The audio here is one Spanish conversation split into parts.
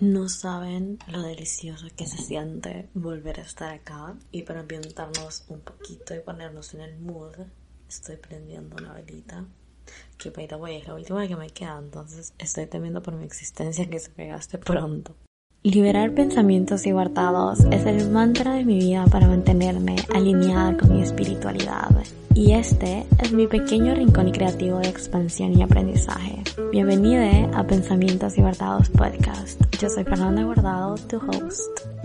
No saben lo delicioso que se siente volver a estar acá y para ambientarnos un poquito y ponernos en el mood, estoy prendiendo una velita que by the way es la última que me queda, entonces estoy temiendo por mi existencia que se pegaste pronto. Liberar pensamientos y guardados es el mantra de mi vida para mantenerme alineada con mi espiritualidad. Y este es mi pequeño rincón creativo de expansión y aprendizaje. Bienvenida a Pensamientos y Guardados Podcast. Yo soy Fernanda Guardado, tu host.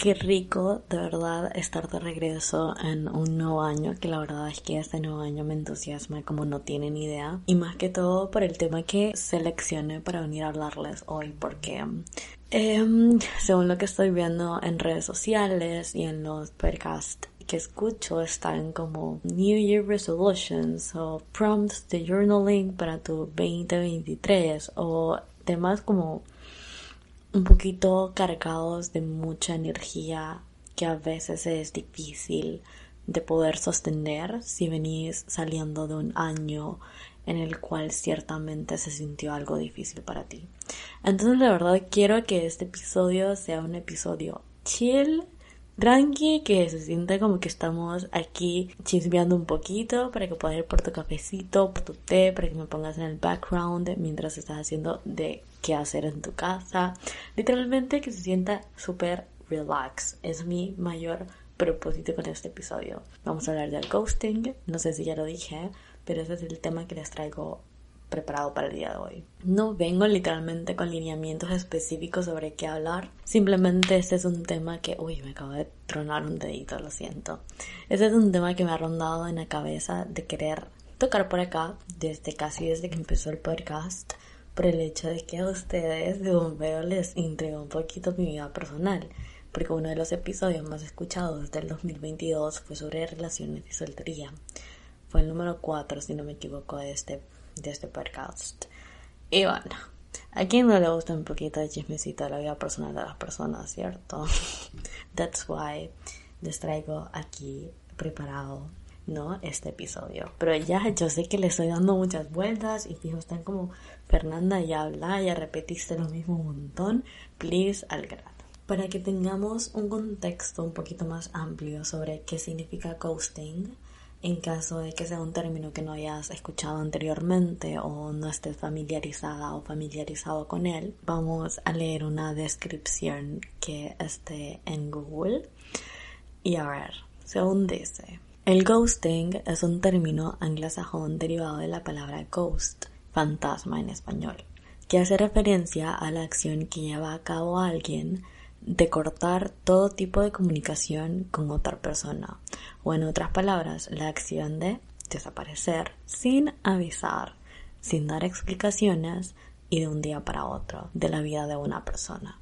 Qué rico, de verdad, estar de regreso en un nuevo año, que la verdad es que este nuevo año me entusiasma como no tienen idea. Y más que todo por el tema que seleccioné para venir a hablarles hoy, porque em, según lo que estoy viendo en redes sociales y en los podcasts que escucho están como New Year Resolutions o prompts de journaling para tu 2023 o temas como un poquito cargados de mucha energía que a veces es difícil de poder sostener si venís saliendo de un año en el cual ciertamente se sintió algo difícil para ti. Entonces la verdad quiero que este episodio sea un episodio chill, tranqui, que se sienta como que estamos aquí chismeando un poquito para que puedas ir por tu cafecito, por tu té, para que me pongas en el background mientras estás haciendo de qué hacer en tu casa. Literalmente que se sienta súper relax. Es mi mayor propósito con este episodio. Vamos a hablar del ghosting. No sé si ya lo dije, pero ese es el tema que les traigo preparado para el día de hoy. No vengo literalmente con lineamientos específicos sobre qué hablar. Simplemente este es un tema que, uy, me acabo de tronar un dedito, lo siento. Este es un tema que me ha rondado en la cabeza de querer tocar por acá desde casi desde que empezó el podcast por el hecho de que a ustedes de veo les intrigó un poquito mi vida personal, porque uno de los episodios más escuchados del 2022 fue sobre relaciones y soltería. Fue el número 4, si no me equivoco, de este, de este podcast. Y bueno, a quien no le gusta un poquito de chismecito de la vida personal de las personas, ¿cierto? That's why les traigo aquí preparado ¿no? Este episodio. Pero ya yo sé que le estoy dando muchas vueltas y fijo, están como, Fernanda, ya habla, ya repetiste lo mismo un montón, please al grano. Para que tengamos un contexto un poquito más amplio sobre qué significa ghosting, en caso de que sea un término que no hayas escuchado anteriormente o no estés familiarizada o familiarizado con él, vamos a leer una descripción que esté en Google. Y a ver, según dice, el ghosting es un término anglosajón derivado de la palabra ghost, fantasma en español, que hace referencia a la acción que lleva a cabo alguien de cortar todo tipo de comunicación con otra persona, o en otras palabras, la acción de desaparecer sin avisar, sin dar explicaciones y de un día para otro de la vida de una persona.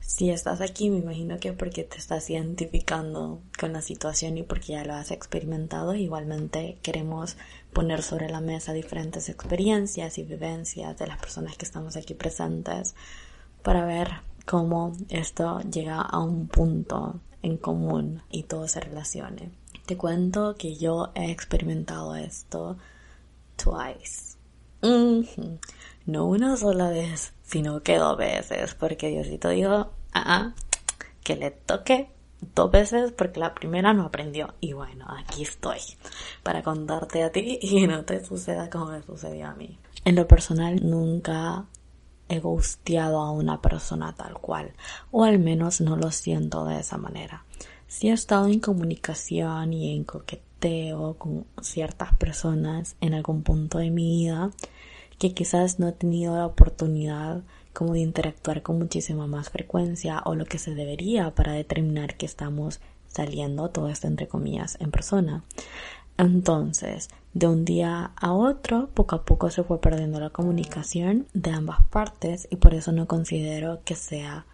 Si estás aquí, me imagino que porque te estás identificando con la situación y porque ya lo has experimentado, igualmente queremos poner sobre la mesa diferentes experiencias y vivencias de las personas que estamos aquí presentes para ver cómo esto llega a un punto en común y todo se relacione. Te cuento que yo he experimentado esto twice. No una sola vez, sino que dos veces, porque Diosito dijo, ah, ah, que le toque dos veces porque la primera no aprendió. Y bueno, aquí estoy para contarte a ti y no te suceda como me sucedió a mí. En lo personal nunca he gusteado a una persona tal cual, o al menos no lo siento de esa manera. Si he estado en comunicación y en coqueteo con ciertas personas en algún punto de mi vida, que quizás no he tenido la oportunidad como de interactuar con muchísima más frecuencia o lo que se debería para determinar que estamos saliendo, todo esto entre comillas, en persona. Entonces, de un día a otro, poco a poco se fue perdiendo la comunicación de ambas partes y por eso no considero que sea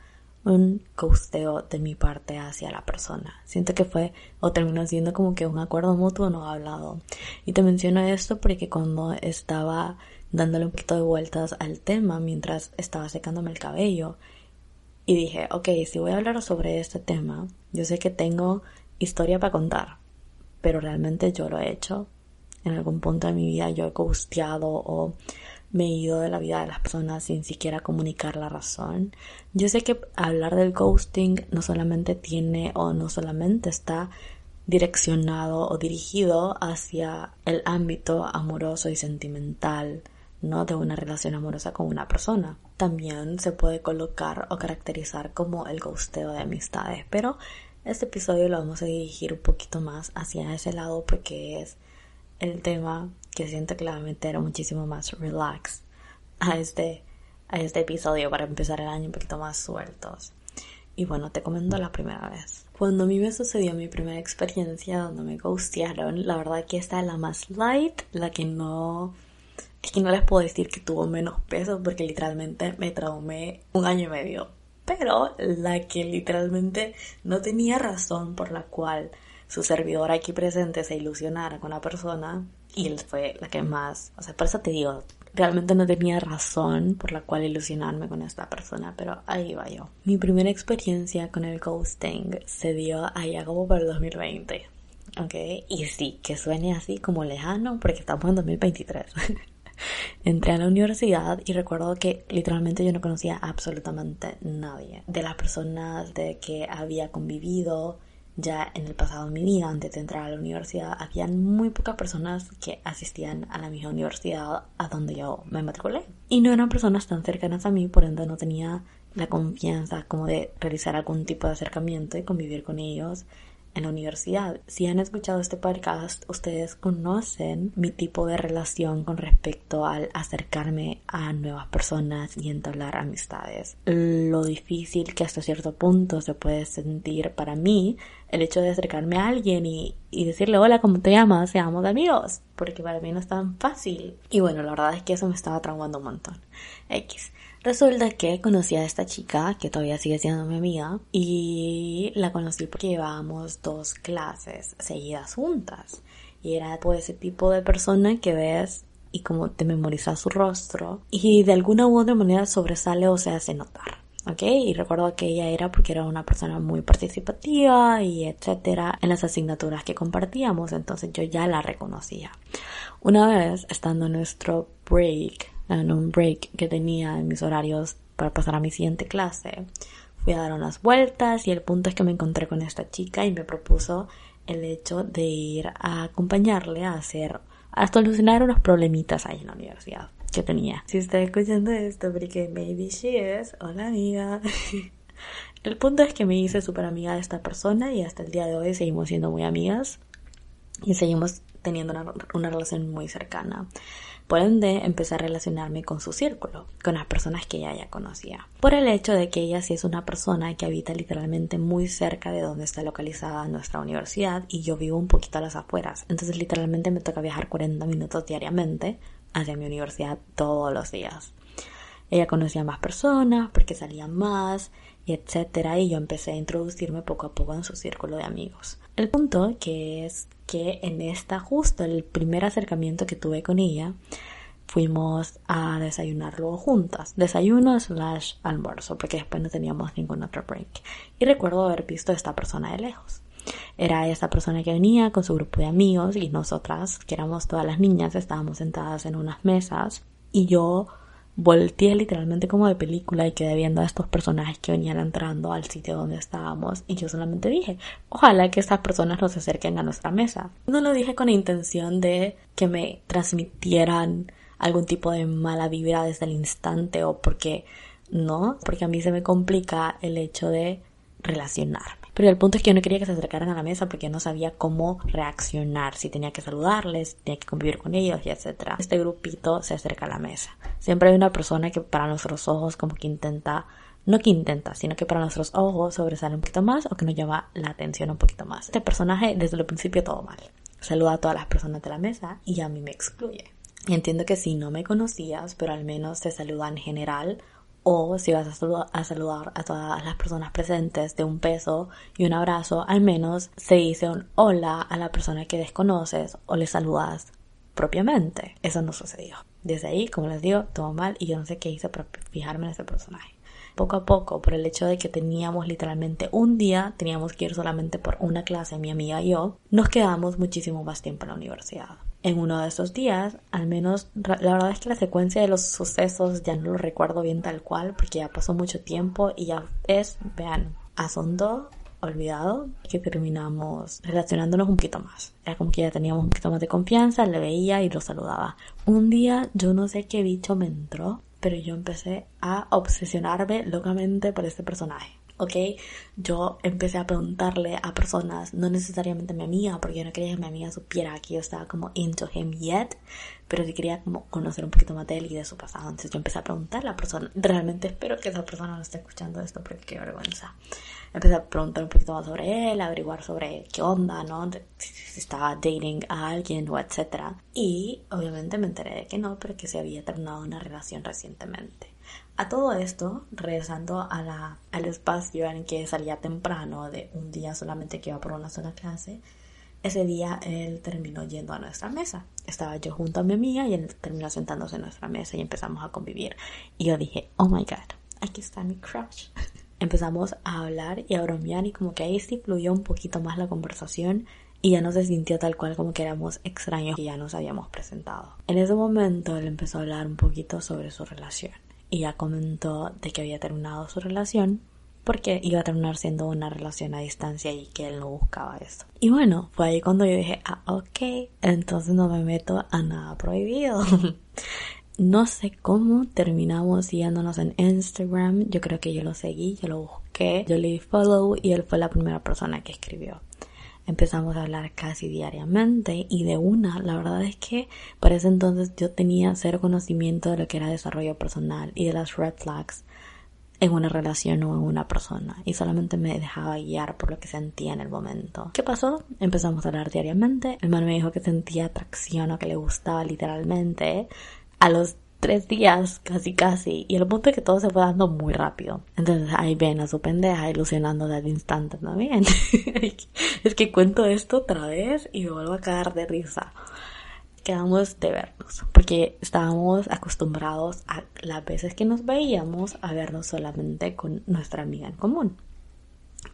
un costeo de mi parte hacia la persona. Siento que fue o terminó siendo como que un acuerdo mutuo no hablado. Y te menciono esto porque cuando estaba dándole un poquito de vueltas al tema mientras estaba secándome el cabello. Y dije, ok, si voy a hablar sobre este tema, yo sé que tengo historia para contar, pero realmente yo lo he hecho. En algún punto de mi vida yo he gusteado o me he ido de la vida de las personas sin siquiera comunicar la razón. Yo sé que hablar del ghosting no solamente tiene o no solamente está direccionado o dirigido hacia el ámbito amoroso y sentimental, no de una relación amorosa con una persona. También se puede colocar o caracterizar como el ghosteo de amistades, pero este episodio lo vamos a dirigir un poquito más hacia ese lado porque es el tema que siento que le va a meter muchísimo más relax a este, a este episodio para empezar el año un poquito más sueltos. Y bueno, te comento la primera vez. Cuando a mí me sucedió mi primera experiencia donde me ghostearon, la verdad que esta es la más light, la que no... Es que no les puedo decir que tuvo menos peso porque literalmente me traumé un año y medio. Pero la que literalmente no tenía razón por la cual su servidor aquí presente se ilusionara con la persona y él fue la que más, o sea, por eso te digo, realmente no tenía razón por la cual ilusionarme con esta persona, pero ahí va yo. Mi primera experiencia con el ghosting se dio allá como para el 2020. ¿Ok? Y sí, que suene así como lejano porque estamos en 2023. Entré a la universidad y recuerdo que literalmente yo no conocía absolutamente nadie. De las personas de que había convivido, ya en el pasado de mi vida, antes de entrar a la universidad, habían muy pocas personas que asistían a la misma universidad a donde yo me matriculé. Y no eran personas tan cercanas a mí, por ende no tenía la confianza como de realizar algún tipo de acercamiento y convivir con ellos en la universidad. Si han escuchado este podcast, ustedes conocen mi tipo de relación con respecto al acercarme a nuevas personas y entablar amistades. Lo difícil que hasta cierto punto se puede sentir para mí el hecho de acercarme a alguien y, y decirle hola, ¿cómo te llamas? Seamos amigos. Porque para mí no es tan fácil. Y bueno, la verdad es que eso me estaba traumando un montón. X. Resulta que conocí a esta chica, que todavía sigue siendo mi amiga, y la conocí porque llevábamos dos clases seguidas juntas. Y era pues ese tipo de persona que ves y como te memoriza su rostro y de alguna u otra manera sobresale o se hace notar. ¿ok? Y recuerdo que ella era porque era una persona muy participativa y etcétera en las asignaturas que compartíamos, entonces yo ya la reconocía. Una vez, estando en nuestro break, en un break que tenía en mis horarios para pasar a mi siguiente clase. Fui a dar unas vueltas y el punto es que me encontré con esta chica y me propuso el hecho de ir a acompañarle a hacer, a solucionar unos problemitas ahí en la universidad que tenía. Si está escuchando esto, porque maybe she is, hola amiga. el punto es que me hice súper amiga de esta persona y hasta el día de hoy seguimos siendo muy amigas y seguimos teniendo una, una relación muy cercana. Por ende, empecé a relacionarme con su círculo, con las personas que ella ya conocía. Por el hecho de que ella sí es una persona que habita literalmente muy cerca de donde está localizada nuestra universidad y yo vivo un poquito a las afueras. Entonces, literalmente me toca viajar 40 minutos diariamente hacia mi universidad todos los días. Ella conocía más personas porque salía más etcétera y yo empecé a introducirme poco a poco en su círculo de amigos. El punto que es que en esta justo el primer acercamiento que tuve con ella fuimos a desayunar luego juntas, desayuno slash almuerzo porque después no teníamos ningún otro break y recuerdo haber visto a esta persona de lejos. Era esta persona que venía con su grupo de amigos y nosotras, que éramos todas las niñas, estábamos sentadas en unas mesas y yo volteé literalmente como de película y quedé viendo a estos personajes que venían entrando al sitio donde estábamos y yo solamente dije, ojalá que estas personas nos acerquen a nuestra mesa. No lo dije con intención de que me transmitieran algún tipo de mala vibra desde el instante o porque no, porque a mí se me complica el hecho de relacionarme. Pero el punto es que yo no quería que se acercaran a la mesa porque no sabía cómo reaccionar, si tenía que saludarles, si tenía que convivir con ellos y etcétera. Este grupito se acerca a la mesa. Siempre hay una persona que para nuestros ojos como que intenta no que intenta, sino que para nuestros ojos sobresale un poquito más o que nos llama la atención un poquito más. Este personaje desde el principio todo mal. Saluda a todas las personas de la mesa y a mí me excluye. Entiendo que si no me conocías, pero al menos te saluda en general o si vas a, saludar a todas las personas presentes de un beso y un abrazo, al menos se dice un hola a la persona que desconoces o le saludas propiamente. Eso no sucedió. Desde ahí, como les digo, todo mal y yo no sé qué hice para fijarme en ese personaje. Poco a poco, por el hecho de que teníamos literalmente un día, teníamos que ir solamente por una clase, mi amiga y yo, nos quedamos muchísimo más tiempo en la universidad. En uno de esos días, al menos la verdad es que la secuencia de los sucesos ya no lo recuerdo bien tal cual porque ya pasó mucho tiempo y ya es, vean, asondo olvidado que terminamos relacionándonos un poquito más. Era como que ya teníamos un poquito más de confianza, le veía y lo saludaba. Un día yo no sé qué bicho me entró, pero yo empecé a obsesionarme locamente por este personaje. ¿Ok? Yo empecé a preguntarle a personas, no necesariamente a mi amiga, porque yo no quería que mi amiga supiera que yo estaba como into him yet, pero sí quería como conocer un poquito más de él y de su pasado. Entonces yo empecé a preguntarle a la persona, realmente espero que esa persona no esté escuchando esto porque qué vergüenza. Empecé a preguntar un poquito más sobre él, averiguar sobre qué onda, ¿no? Si estaba dating a alguien o etcétera. Y obviamente me enteré de que no, pero que se había terminado una relación recientemente. A todo esto, regresando a al espacio en que salía temprano de un día solamente que iba por una sola clase, ese día él terminó yendo a nuestra mesa. Estaba yo junto a mi amiga y él terminó sentándose en nuestra mesa y empezamos a convivir. Y yo dije, oh my god, aquí está mi crush. empezamos a hablar y a bromear y como que ahí sí fluyó un poquito más la conversación y ya no se sintió tal cual como que éramos extraños y ya nos habíamos presentado. En ese momento él empezó a hablar un poquito sobre su relación y ya comentó de que había terminado su relación porque iba a terminar siendo una relación a distancia y que él no buscaba eso. Y bueno, fue ahí cuando yo dije, ah, ok, entonces no me meto a nada prohibido. no sé cómo terminamos siguiéndonos en Instagram, yo creo que yo lo seguí, yo lo busqué, yo le di follow y él fue la primera persona que escribió empezamos a hablar casi diariamente y de una, la verdad es que para ese entonces yo tenía cero conocimiento de lo que era desarrollo personal y de las red flags en una relación o en una persona y solamente me dejaba guiar por lo que sentía en el momento. ¿Qué pasó? Empezamos a hablar diariamente, el man me dijo que sentía atracción o que le gustaba literalmente. A los tres días, casi casi, y el punto es que todo se fue dando muy rápido. Entonces ahí ven a su pendeja ilusionando al instante también. es que cuento esto otra vez y me vuelvo a caer de risa. Quedamos de vernos, porque estábamos acostumbrados a las veces que nos veíamos a vernos solamente con nuestra amiga en común.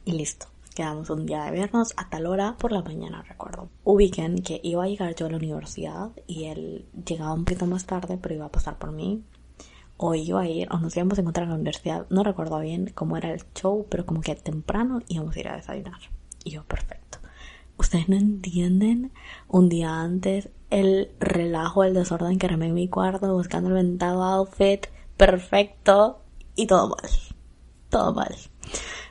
Y listo. Quedamos un día de vernos a tal hora por la mañana, recuerdo. Ubiquen que iba a llegar yo a la universidad y él llegaba un poquito más tarde, pero iba a pasar por mí. O iba a ir, o nos íbamos a encontrar en la universidad. No recuerdo bien cómo era el show, pero como que temprano íbamos a ir a desayunar. Y yo, perfecto. Ustedes no entienden un día antes el relajo, el desorden que armé en mi cuarto buscando el ventado outfit perfecto y todo mal. Todo mal.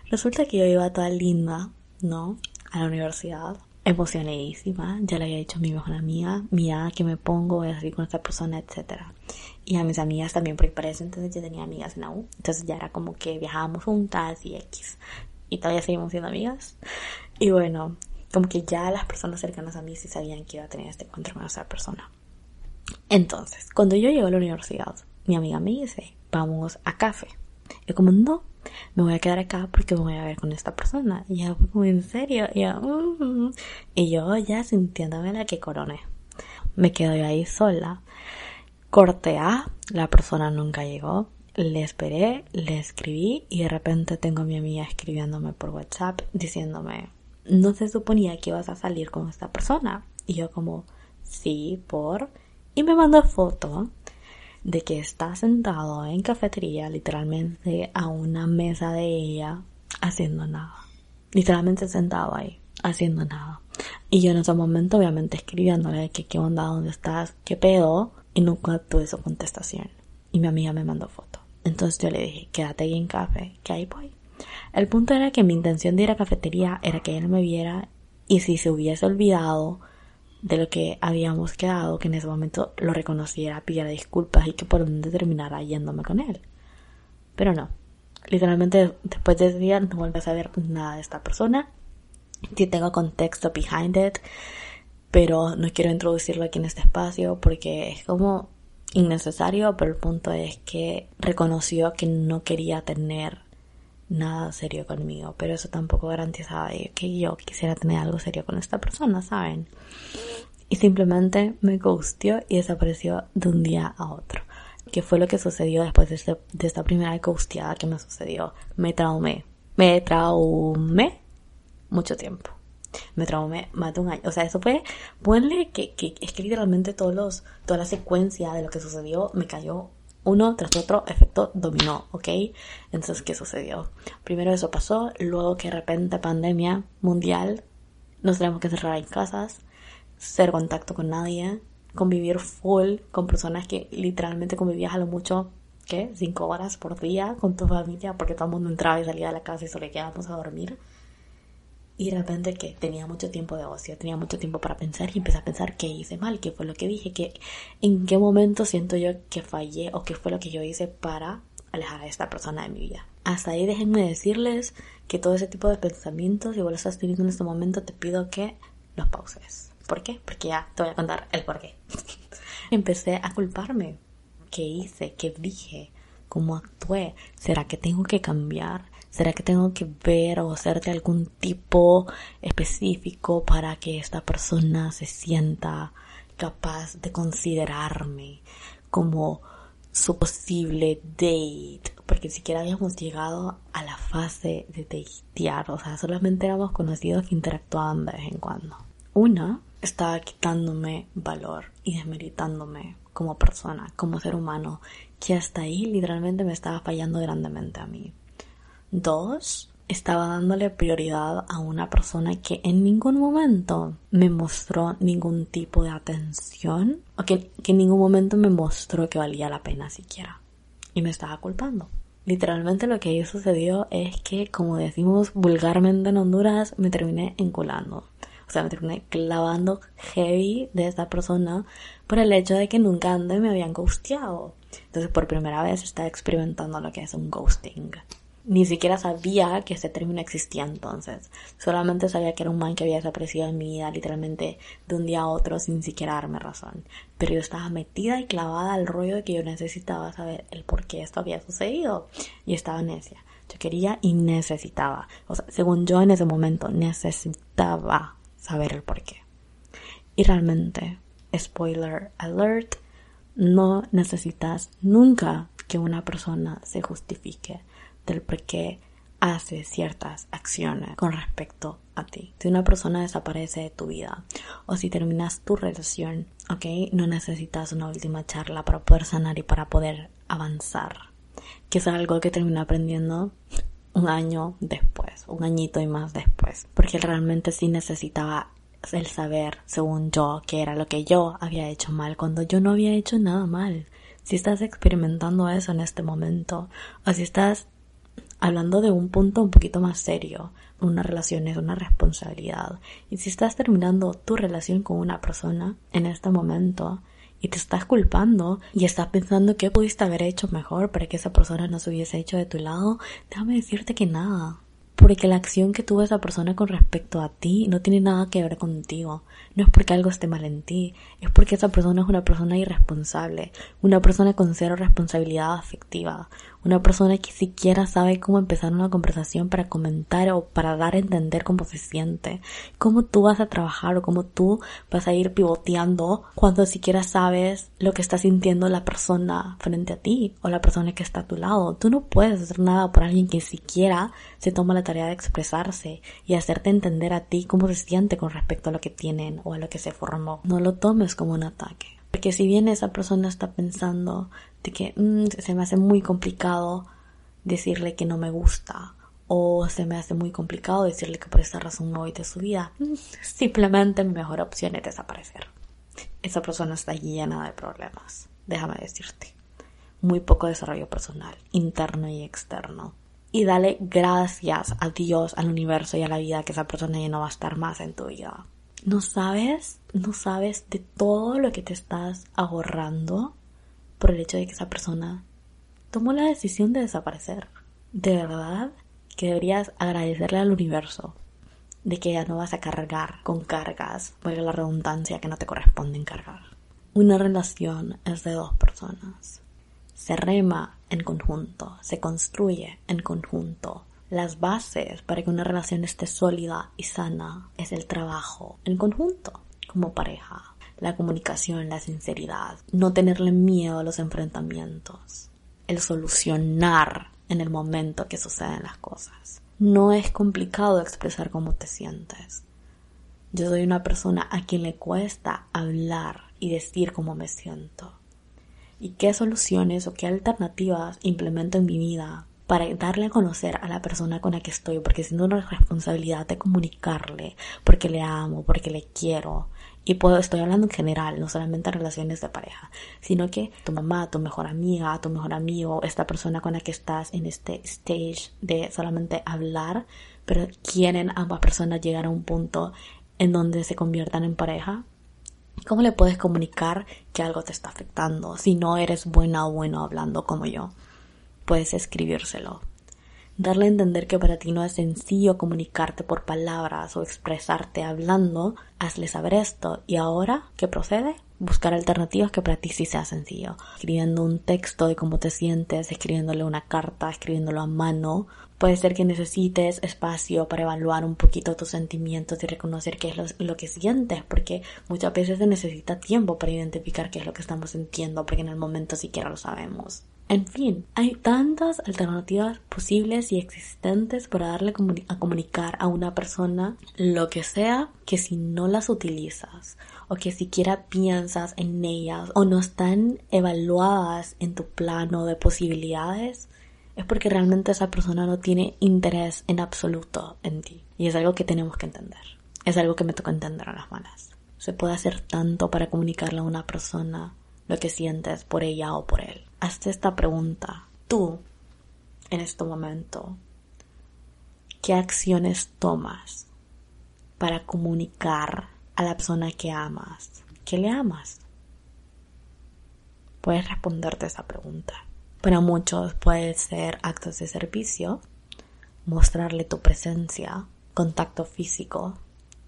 Resulta que yo iba toda linda, ¿no? A la universidad, emocionadísima. Ya le había dicho a mi mejor amiga, mira que me pongo, voy a salir con esta persona, etc. Y a mis amigas también, porque para eso entonces yo tenía amigas en la U. Entonces ya era como que viajábamos juntas y X. Y todavía seguimos siendo amigas. Y bueno, como que ya las personas cercanas a mí sí sabían que iba a tener este encuentro con esa persona. Entonces, cuando yo llego a la universidad, mi amiga me dice, vamos a café. Yo como, no, me voy a quedar acá porque me voy a ver con esta persona. Y ya fue como en serio. Y yo, mm". y yo ya sintiéndome la que coroné. Me quedo yo ahí sola. Corté a, la persona nunca llegó. Le esperé, le escribí y de repente tengo a mi amiga escribiéndome por WhatsApp diciéndome, no se suponía que ibas a salir con esta persona. Y yo como, sí, por... Y me mandó foto de que está sentado en cafetería, literalmente a una mesa de ella, haciendo nada. Literalmente sentado ahí, haciendo nada. Y yo en ese momento, obviamente, escribiéndole que qué onda, dónde estás, qué pedo, y nunca tuve su contestación. Y mi amiga me mandó foto. Entonces yo le dije, quédate ahí en café, que ahí voy. El punto era que mi intención de ir a cafetería era que él me viera y si se hubiese olvidado de lo que habíamos quedado, que en ese momento lo reconociera, pidiera disculpas y que por donde terminara yéndome con él. Pero no. Literalmente después de ese día no vuelvo a saber nada de esta persona. Sí tengo contexto behind it, pero no quiero introducirlo aquí en este espacio porque es como innecesario, pero el punto es que reconoció que no quería tener nada serio conmigo, pero eso tampoco garantizaba que yo quisiera tener algo serio con esta persona, ¿saben? Y simplemente me gustió y desapareció de un día a otro. ¿Qué fue lo que sucedió después de, esta primera gusteada que me sucedió? Me traumé. Me traumé mucho tiempo. Me traumé más de un año. O sea, eso fue, ponle que, que es que literalmente todos los, toda la secuencia de lo que sucedió me cayó uno tras otro, efecto dominó, ¿ok? Entonces, ¿qué sucedió? Primero eso pasó, luego que de repente pandemia mundial, nos tenemos que cerrar en casas, ser contacto con nadie, convivir full con personas que literalmente convivías a lo mucho, ¿qué? Cinco horas por día con tu familia porque todo el mundo entraba y salía de la casa y solo quedábamos a dormir. Y de repente que tenía mucho tiempo de ocio, tenía mucho tiempo para pensar y empecé a pensar qué hice mal, qué fue lo que dije, que en qué momento siento yo que fallé o qué fue lo que yo hice para alejar a esta persona de mi vida. Hasta ahí déjenme decirles que todo ese tipo de pensamientos, si vos lo estás teniendo en este momento, te pido que los pauses. ¿Por qué? Porque ya te voy a contar el por qué. Empecé a culparme. ¿Qué hice? ¿Qué dije? ¿Cómo actué? ¿Será que tengo que cambiar? ¿Será que tengo que ver o hacerte algún tipo específico para que esta persona se sienta capaz de considerarme como su posible date? Porque siquiera habíamos llegado a la fase de datear, o sea, solamente éramos conocidos que interactuaban de vez en cuando. Una estaba quitándome valor y desmeritándome como persona, como ser humano, que hasta ahí literalmente me estaba fallando grandemente a mí. Dos, estaba dándole prioridad a una persona que en ningún momento me mostró ningún tipo de atención o que, en ningún momento me mostró que valía la pena siquiera. Y me estaba culpando. Literalmente lo que ahí sucedió es que, como decimos vulgarmente en Honduras, me terminé enculando. O sea, me terminé clavando heavy de esta persona por el hecho de que nunca antes me habían ghosteado. Entonces, por primera vez estaba experimentando lo que es un ghosting. Ni siquiera sabía que ese término existía entonces. Solamente sabía que era un man que había desaparecido en mi vida literalmente de un día a otro sin siquiera darme razón. Pero yo estaba metida y clavada al rollo de que yo necesitaba saber el por qué esto había sucedido. Y estaba necia. Yo quería y necesitaba. O sea, según yo en ese momento, necesitaba saber el por qué. Y realmente, spoiler alert, no necesitas nunca que una persona se justifique del por qué hace ciertas acciones con respecto a ti. Si una persona desaparece de tu vida o si terminas tu relación, ok, no necesitas una última charla para poder sanar y para poder avanzar. Que es algo que termina aprendiendo un año después, un añito y más después, porque realmente sí necesitaba el saber, según yo, que era lo que yo había hecho mal cuando yo no había hecho nada mal. Si estás experimentando eso en este momento, o si estás hablando de un punto un poquito más serio, una relación es una responsabilidad, y si estás terminando tu relación con una persona en este momento, y te estás culpando y estás pensando qué pudiste haber hecho mejor para que esa persona no se hubiese hecho de tu lado, déjame decirte que nada. Porque la acción que tuvo esa persona con respecto a ti no tiene nada que ver contigo. No es porque algo esté mal en ti, es porque esa persona es una persona irresponsable, una persona con cero responsabilidad afectiva, una persona que siquiera sabe cómo empezar una conversación para comentar o para dar a entender cómo se siente, cómo tú vas a trabajar o cómo tú vas a ir pivoteando cuando siquiera sabes lo que está sintiendo la persona frente a ti o la persona que está a tu lado. Tú no puedes hacer nada por alguien que siquiera se toma la tarea de expresarse y hacerte entender a ti cómo se siente con respecto a lo que tienen o a lo que se formó. No lo tomes como un ataque. Porque si bien esa persona está pensando de que mm, se me hace muy complicado decirle que no me gusta o se me hace muy complicado decirle que por esta razón no voy de su vida, mm, simplemente mi mejor opción es desaparecer. Esa persona está llena de problemas, déjame decirte. Muy poco desarrollo personal, interno y externo. Y dale gracias a Dios, al universo y a la vida que esa persona ya no va a estar más en tu vida no sabes, no sabes de todo lo que te estás ahorrando por el hecho de que esa persona tomó la decisión de desaparecer. De verdad que deberías agradecerle al universo de que ya no vas a cargar con cargas, por la redundancia que no te corresponde cargar. Una relación es de dos personas. Se rema en conjunto, se construye en conjunto, las bases para que una relación esté sólida y sana es el trabajo en conjunto, como pareja, la comunicación, la sinceridad, no tenerle miedo a los enfrentamientos, el solucionar en el momento que suceden las cosas. No es complicado expresar cómo te sientes. Yo soy una persona a quien le cuesta hablar y decir cómo me siento. Y qué soluciones o qué alternativas implemento en mi vida para darle a conocer a la persona con la que estoy, porque siento una responsabilidad de comunicarle, porque le amo, porque le quiero. Y puedo, estoy hablando en general, no solamente en relaciones de pareja, sino que tu mamá, tu mejor amiga, tu mejor amigo, esta persona con la que estás en este stage de solamente hablar, pero quieren ambas personas llegar a un punto en donde se conviertan en pareja, ¿cómo le puedes comunicar que algo te está afectando si no eres buena o bueno hablando como yo? Puedes escribírselo. Darle a entender que para ti no es sencillo comunicarte por palabras o expresarte hablando, hazle saber esto. ¿Y ahora qué procede? Buscar alternativas que para ti sí sea sencillo. Escribiendo un texto de cómo te sientes, escribiéndole una carta, escribiéndolo a mano Puede ser que necesites espacio para evaluar un poquito tus sentimientos y reconocer qué es lo, que sientes, porque muchas veces se necesita tiempo para identificar qué es lo que estamos sintiendo, porque en el momento siquiera lo sabemos. En fin, hay tantas alternativas posibles y existentes para darle a comunicar a una persona lo que sea que si no las utilizas o que siquiera piensas en ellas o no están evaluadas en tu plano de posibilidades, es porque realmente esa persona no tiene interés en absoluto en ti. Y es algo que tenemos que entender. Es algo que me toca entender a las malas. Se puede hacer tanto para comunicarle a una persona lo que sientes por ella o por él. Hazte esta pregunta. Tú, en este momento, ¿qué acciones tomas para comunicar a la persona que amas? ¿Qué le amas? Puedes responderte esa pregunta. Para muchos puede ser actos de servicio, mostrarle tu presencia, contacto físico,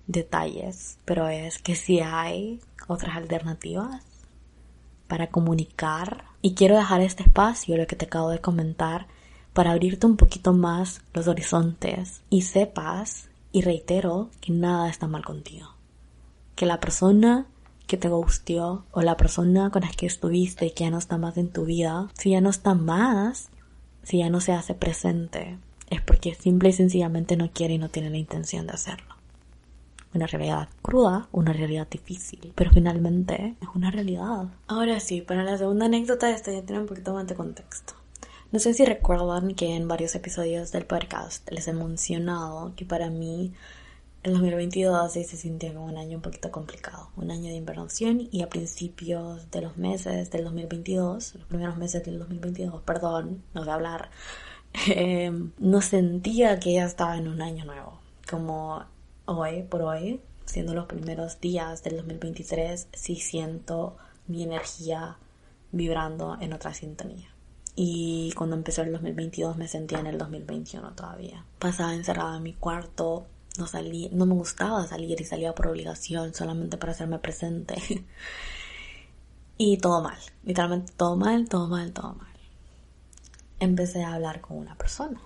detalles, pero es que si hay otras alternativas para comunicar y quiero dejar este espacio, lo que te acabo de comentar, para abrirte un poquito más los horizontes y sepas y reitero que nada está mal contigo. Que la persona que te gustió o la persona con la que estuviste que ya no está más en tu vida, si ya no está más, si ya no se hace presente, es porque simple y sencillamente no quiere y no tiene la intención de hacerlo. Una realidad cruda, una realidad difícil, pero finalmente es una realidad. Ahora sí, para la segunda anécdota esta ya tiene un poquito más de contexto. No sé si recuerdan que en varios episodios del podcast les he mencionado que para mí el 2022 se sintió como un año un poquito complicado, un año de inversión y a principios de los meses del 2022, los primeros meses del 2022, perdón, no voy hablar, em, no sentía que ya estaba en un año nuevo, como hoy por hoy, siendo los primeros días del 2023, sí siento mi energía vibrando en otra sintonía. Y cuando empezó el 2022 me sentía en el 2021 todavía. Pasaba encerrada en mi cuarto, no salí, no me gustaba salir y salía por obligación solamente para hacerme presente. y todo mal, literalmente todo mal, todo mal, todo mal. Empecé a hablar con una persona,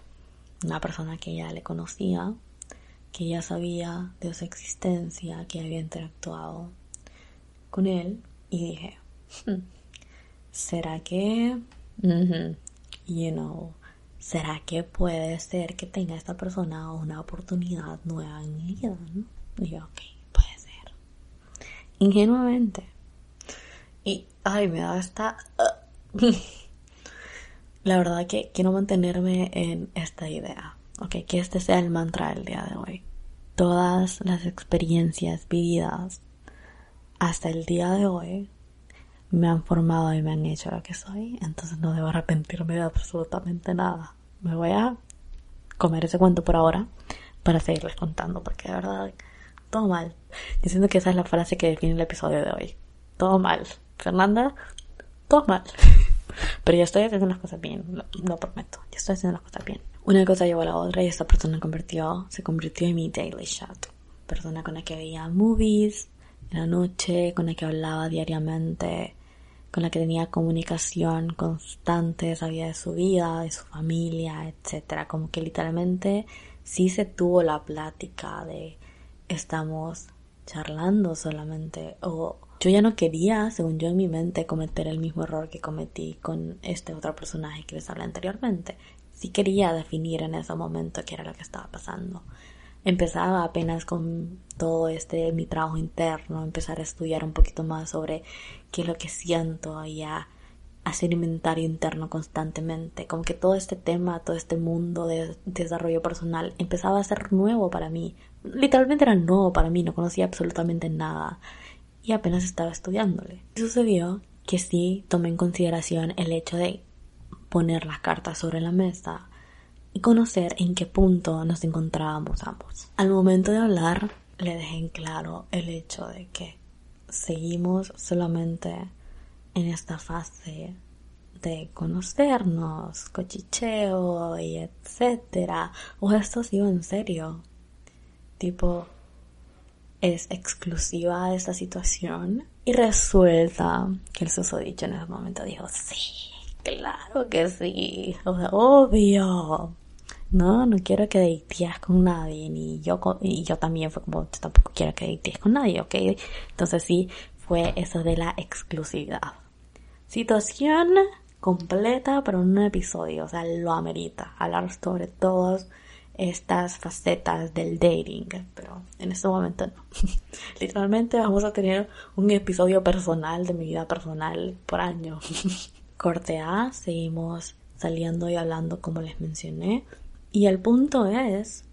una persona que ya le conocía, que ya sabía de su existencia, que había interactuado con él y dije, hmm, ¿será que, you know, ¿será que puede ser que tenga esta persona una oportunidad nueva en mi vida? ¿no? Y yo, ok, puede ser. Ingenuamente. Y, ay, me da esta... La verdad que quiero mantenerme en esta idea. Ok, que este sea el mantra del día de hoy. Todas las experiencias vividas hasta el día de hoy me han formado y me han hecho lo que soy, entonces no debo arrepentirme de absolutamente nada. Me voy a comer ese cuento por ahora para seguirles contando, porque de verdad, todo mal. Diciendo que esa es la frase que define el episodio de hoy. Todo mal. Fernanda, todo mal. Pero ya estoy haciendo las cosas bien, lo, prometo. Ya estoy haciendo las cosas bien. Una cosa llevó a la otra y esta persona convirtió, se convirtió en mi daily shot. Persona con la que veía movies en la noche, con la que hablaba diariamente, con la que tenía comunicación constante, sabía de su vida, de su familia, etcétera. Como que literalmente sí se tuvo la plática de estamos charlando solamente o yo ya no quería, según yo en mi mente, cometer el mismo error que cometí con este otro personaje que les hablé anteriormente. Sí quería definir en ese momento qué era lo que estaba pasando. empezaba apenas con todo este mi trabajo interno, empezar a estudiar un poquito más sobre qué es lo que siento y a hacer inventario interno constantemente, como que todo este tema, todo este mundo de desarrollo personal empezaba a ser nuevo para mí, literalmente era nuevo para mí, no conocía absolutamente nada y apenas estaba estudiándole. Sucedió que sí tomé en consideración el hecho de poner las cartas sobre la mesa y conocer en qué punto nos encontrábamos ambos. Al momento de hablar, le dejé en claro el hecho de que seguimos solamente en esta fase de conocernos, cochicheo y etcétera. O esto sido en serio. Tipo, es exclusiva de esta situación. Y resulta que el susodicho en ese momento dijo, sí, claro que sí. O sea, obvio. No, no quiero que datees con nadie, ni yo, y yo también fue como, yo tampoco quiero que datees con nadie, ¿ok? Entonces sí, fue eso de la exclusividad. Situación completa para un episodio, o sea, lo amerita. Hablar sobre todas estas facetas del dating, pero en este momento no. Literalmente vamos a tener un episodio personal de mi vida personal por año. Corte A, seguimos saliendo y hablando como les mencioné. Y el punto es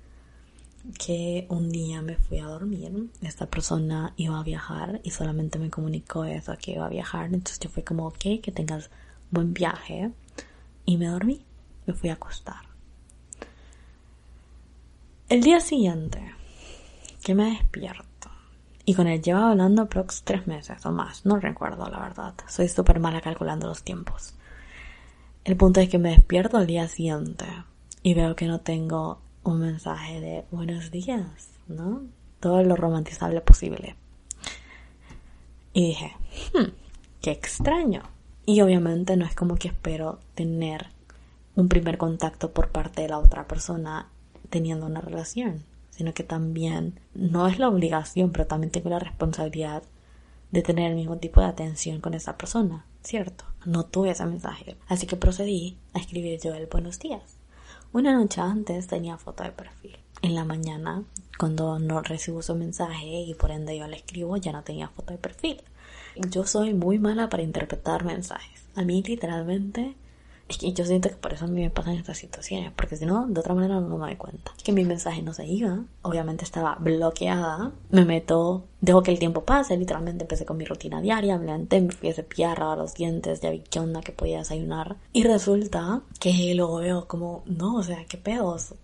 que un día me fui a dormir, esta persona iba a viajar y solamente me comunicó eso, que iba a viajar, entonces yo fui como, ok, que tengas buen viaje y me dormí, me fui a acostar. El día siguiente, que me despierto, y con él llevaba hablando aprox tres meses o más, no recuerdo la verdad, soy súper mala calculando los tiempos. El punto es que me despierto al día siguiente y veo que no tengo un mensaje de buenos días, ¿no? Todo lo romantizable posible. Y dije, hmm, qué extraño. Y obviamente no es como que espero tener un primer contacto por parte de la otra persona teniendo una relación, sino que también no es la obligación, pero también tengo la responsabilidad de tener el mismo tipo de atención con esa persona, ¿cierto? No tuve ese mensaje, así que procedí a escribir yo el buenos días. Una noche antes tenía foto de perfil. En la mañana, cuando no recibo su mensaje y por ende yo le escribo, ya no tenía foto de perfil. Yo soy muy mala para interpretar mensajes. A mí literalmente es que yo siento que por eso a mí me pasan estas situaciones, porque si no, de otra manera no me doy cuenta. Es que mi mensaje no se iba, obviamente estaba bloqueada, me meto, dejo que el tiempo pase, literalmente empecé con mi rutina diaria, me levanté, me fui a cepillar, a los dientes, ya vi qué onda que podía desayunar. Y resulta que luego veo como, no, o sea, qué pedos,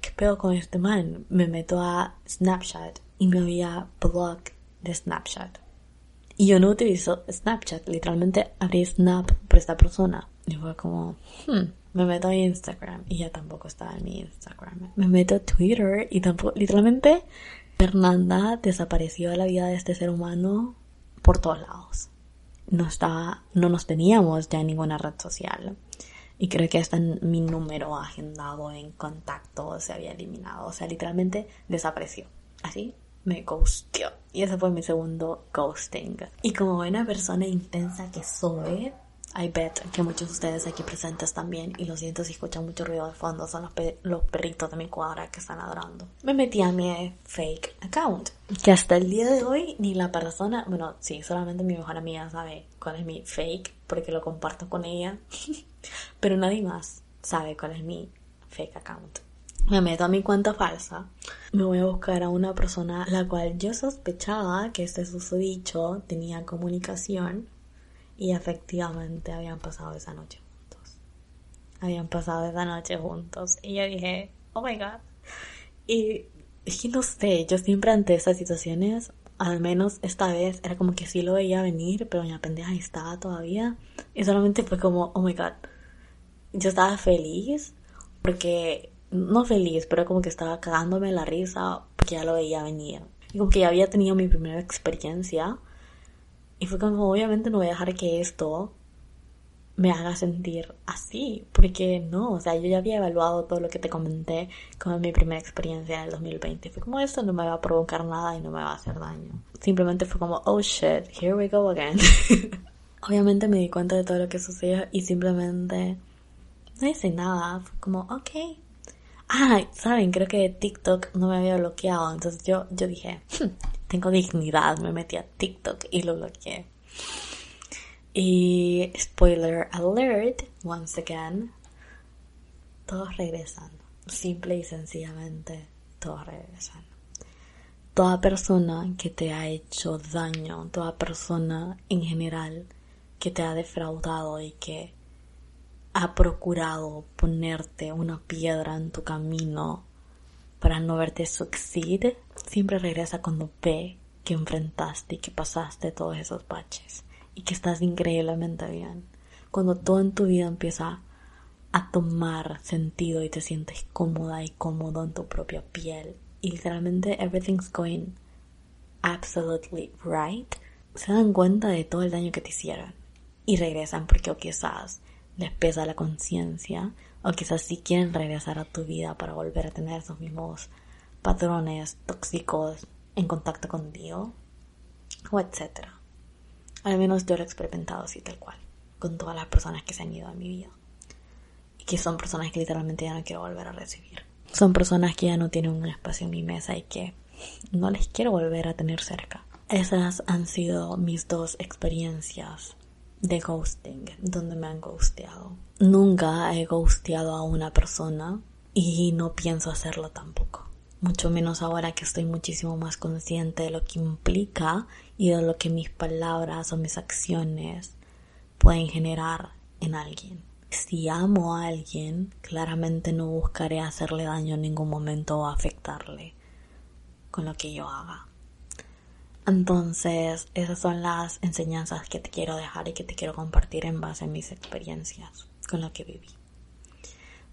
qué pedo con este man. Me meto a Snapchat y me había blog de Snapchat. Y yo no utilizo Snapchat, literalmente abrí Snap por esta persona. Y fue como, hmm, me meto a Instagram y ya tampoco estaba en mi Instagram. Me meto a Twitter y tampoco, literalmente, Fernanda desapareció de la vida de este ser humano por todos lados. No estaba, no nos teníamos ya en ninguna red social. Y creo que hasta mi número agendado en contacto se había eliminado. O sea, literalmente desapareció. Así, me ghostió. Y ese fue mi segundo ghosting. Y como buena persona intensa que soy, I bet que muchos de ustedes aquí presentes también, y lo siento si escuchan mucho ruido de fondo, son los, los perritos de mi cuadra que están ladrando. Me metí a mi fake account, que hasta el día de hoy ni la persona, bueno, sí, solamente mi mejor amiga sabe cuál es mi fake, porque lo comparto con ella, pero nadie más sabe cuál es mi fake account me meto a mi cuenta falsa, me voy a buscar a una persona la cual yo sospechaba que este susodicho tenía comunicación y efectivamente habían pasado esa noche juntos. Habían pasado esa noche juntos y yo dije, oh my god. Y que no sé, yo siempre ante esas situaciones, al menos esta vez era como que sí lo veía venir, pero la pendeja estaba todavía. Y solamente fue como, oh my god. Yo estaba feliz porque no feliz, pero como que estaba cagándome la risa porque ya lo veía venir. Y como que ya había tenido mi primera experiencia. Y fue como, obviamente no voy a dejar que esto me haga sentir así, porque no, o sea, yo ya había evaluado todo lo que te comenté como mi primera experiencia en el 2020. Fue como, esto no me va a provocar nada y no me va a hacer daño. Simplemente fue como, oh shit, here we go again. obviamente me di cuenta de todo lo que sucedió y simplemente no hice nada. Fue como, ok, Ah, saben, creo que TikTok no me había bloqueado. Entonces yo, yo dije, hmm, tengo dignidad. Me metí a TikTok y lo bloqueé. Y spoiler alert, once again, todos regresan. Simple y sencillamente, todos regresan. Toda persona que te ha hecho daño, toda persona en general que te ha defraudado y que ha procurado ponerte una piedra en tu camino para no verte succeed, siempre regresa cuando ve que enfrentaste y que pasaste todos esos baches y que estás increíblemente bien. Cuando todo en tu vida empieza a tomar sentido y te sientes cómoda y cómodo en tu propia piel y literalmente everything's going absolutely right, se dan cuenta de todo el daño que te hicieron y regresan porque o quizás les pesa la conciencia o quizás si quieren regresar a tu vida para volver a tener esos mismos patrones tóxicos en contacto contigo o etcétera. Al menos yo lo he experimentado así tal cual con todas las personas que se han ido a mi vida y que son personas que literalmente ya no quiero volver a recibir. Son personas que ya no tienen un espacio en mi mesa y que no les quiero volver a tener cerca. Esas han sido mis dos experiencias de ghosting, donde me han ghosteado. Nunca he ghosteado a una persona y no pienso hacerlo tampoco. Mucho menos ahora que estoy muchísimo más consciente de lo que implica y de lo que mis palabras o mis acciones pueden generar en alguien. Si amo a alguien, claramente no buscaré hacerle daño en ningún momento o afectarle con lo que yo haga. Entonces, esas son las enseñanzas que te quiero dejar y que te quiero compartir en base a mis experiencias con lo que viví.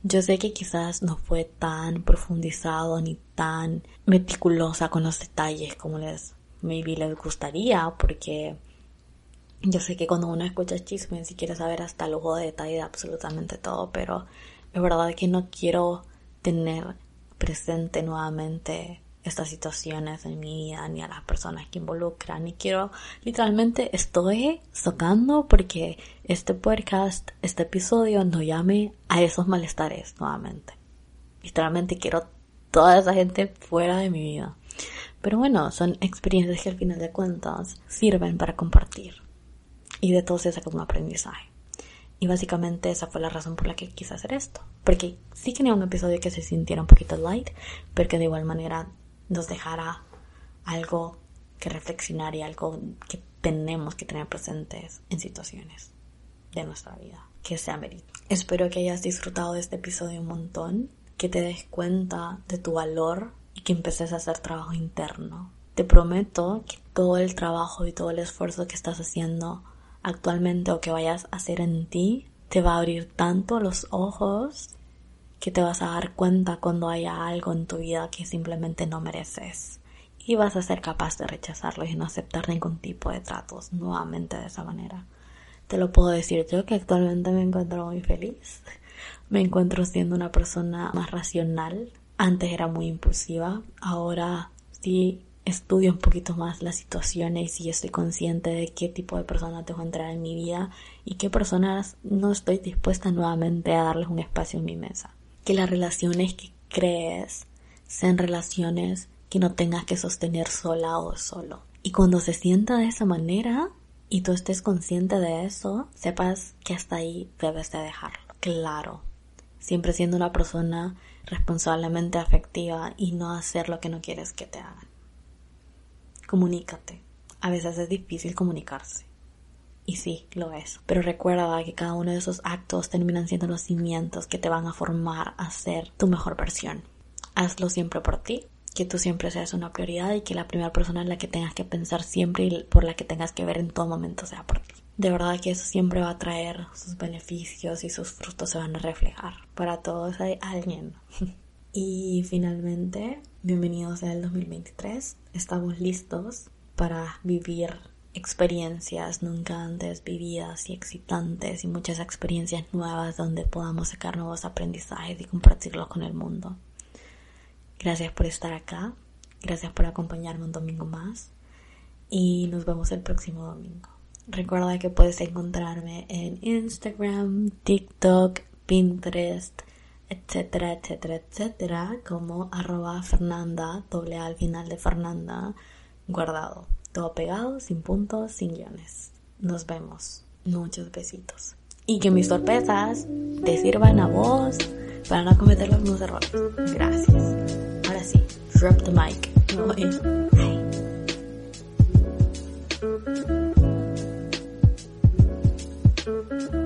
Yo sé que quizás no fue tan profundizado ni tan meticulosa con los detalles como les maybe les gustaría, porque yo sé que cuando uno escucha chismes y quiere saber hasta luego de detalle de absolutamente todo, pero es verdad que no quiero tener presente nuevamente estas situaciones en mi vida ni a las personas que involucran y quiero literalmente estoy socando porque este podcast, este episodio no llame a esos malestares nuevamente. Literalmente quiero toda esa gente fuera de mi vida. Pero bueno, son experiencias que al final de cuentas sirven para compartir y de todo se saca un aprendizaje. Y básicamente esa fue la razón por la que quise hacer esto. Porque sí quería un episodio que se sintiera un poquito light, pero que de igual manera nos dejara algo que reflexionar y algo que tenemos que tener presentes en situaciones de nuestra vida que se amerita. Espero que hayas disfrutado de este episodio un montón, que te des cuenta de tu valor y que empeces a hacer trabajo interno. Te prometo que todo el trabajo y todo el esfuerzo que estás haciendo actualmente o que vayas a hacer en ti te va a abrir tanto los ojos que te vas a dar cuenta cuando haya algo en tu vida que simplemente no mereces. Y vas a ser capaz de rechazarlo y no aceptar ningún tipo de tratos nuevamente de esa manera. Te lo puedo decir yo que actualmente me encuentro muy feliz. Me encuentro siendo una persona más racional. Antes era muy impulsiva. Ahora sí estudio un poquito más las situaciones y estoy consciente de qué tipo de personas dejo entrar en mi vida y qué personas no estoy dispuesta nuevamente a darles un espacio en mi mesa que las relaciones que crees sean relaciones que no tengas que sostener sola o solo. Y cuando se sienta de esa manera y tú estés consciente de eso, sepas que hasta ahí debes de dejarlo. Claro, siempre siendo una persona responsablemente afectiva y no hacer lo que no quieres que te hagan. Comunícate. A veces es difícil comunicarse. Y sí, lo es. Pero recuerda que cada uno de esos actos terminan siendo los cimientos que te van a formar a ser tu mejor versión. Hazlo siempre por ti, que tú siempre seas una prioridad y que la primera persona en la que tengas que pensar siempre y por la que tengas que ver en todo momento sea por ti. De verdad que eso siempre va a traer sus beneficios y sus frutos se van a reflejar. Para todos hay alguien. y finalmente, bienvenidos al 2023. Estamos listos para vivir experiencias nunca antes vividas y excitantes y muchas experiencias nuevas donde podamos sacar nuevos aprendizajes y compartirlos con el mundo. Gracias por estar acá, gracias por acompañarme un domingo más y nos vemos el próximo domingo. Recuerda que puedes encontrarme en Instagram, TikTok, Pinterest, etcétera, etcétera, etcétera, como arroba Fernanda, doble al final de Fernanda, guardado. Todo pegado, sin puntos, sin guiones. Nos vemos. Muchos besitos. Y que mis sorpresas te sirvan a vos para no cometer los mismos errores. Gracias. Ahora sí, drop the mic. Bye.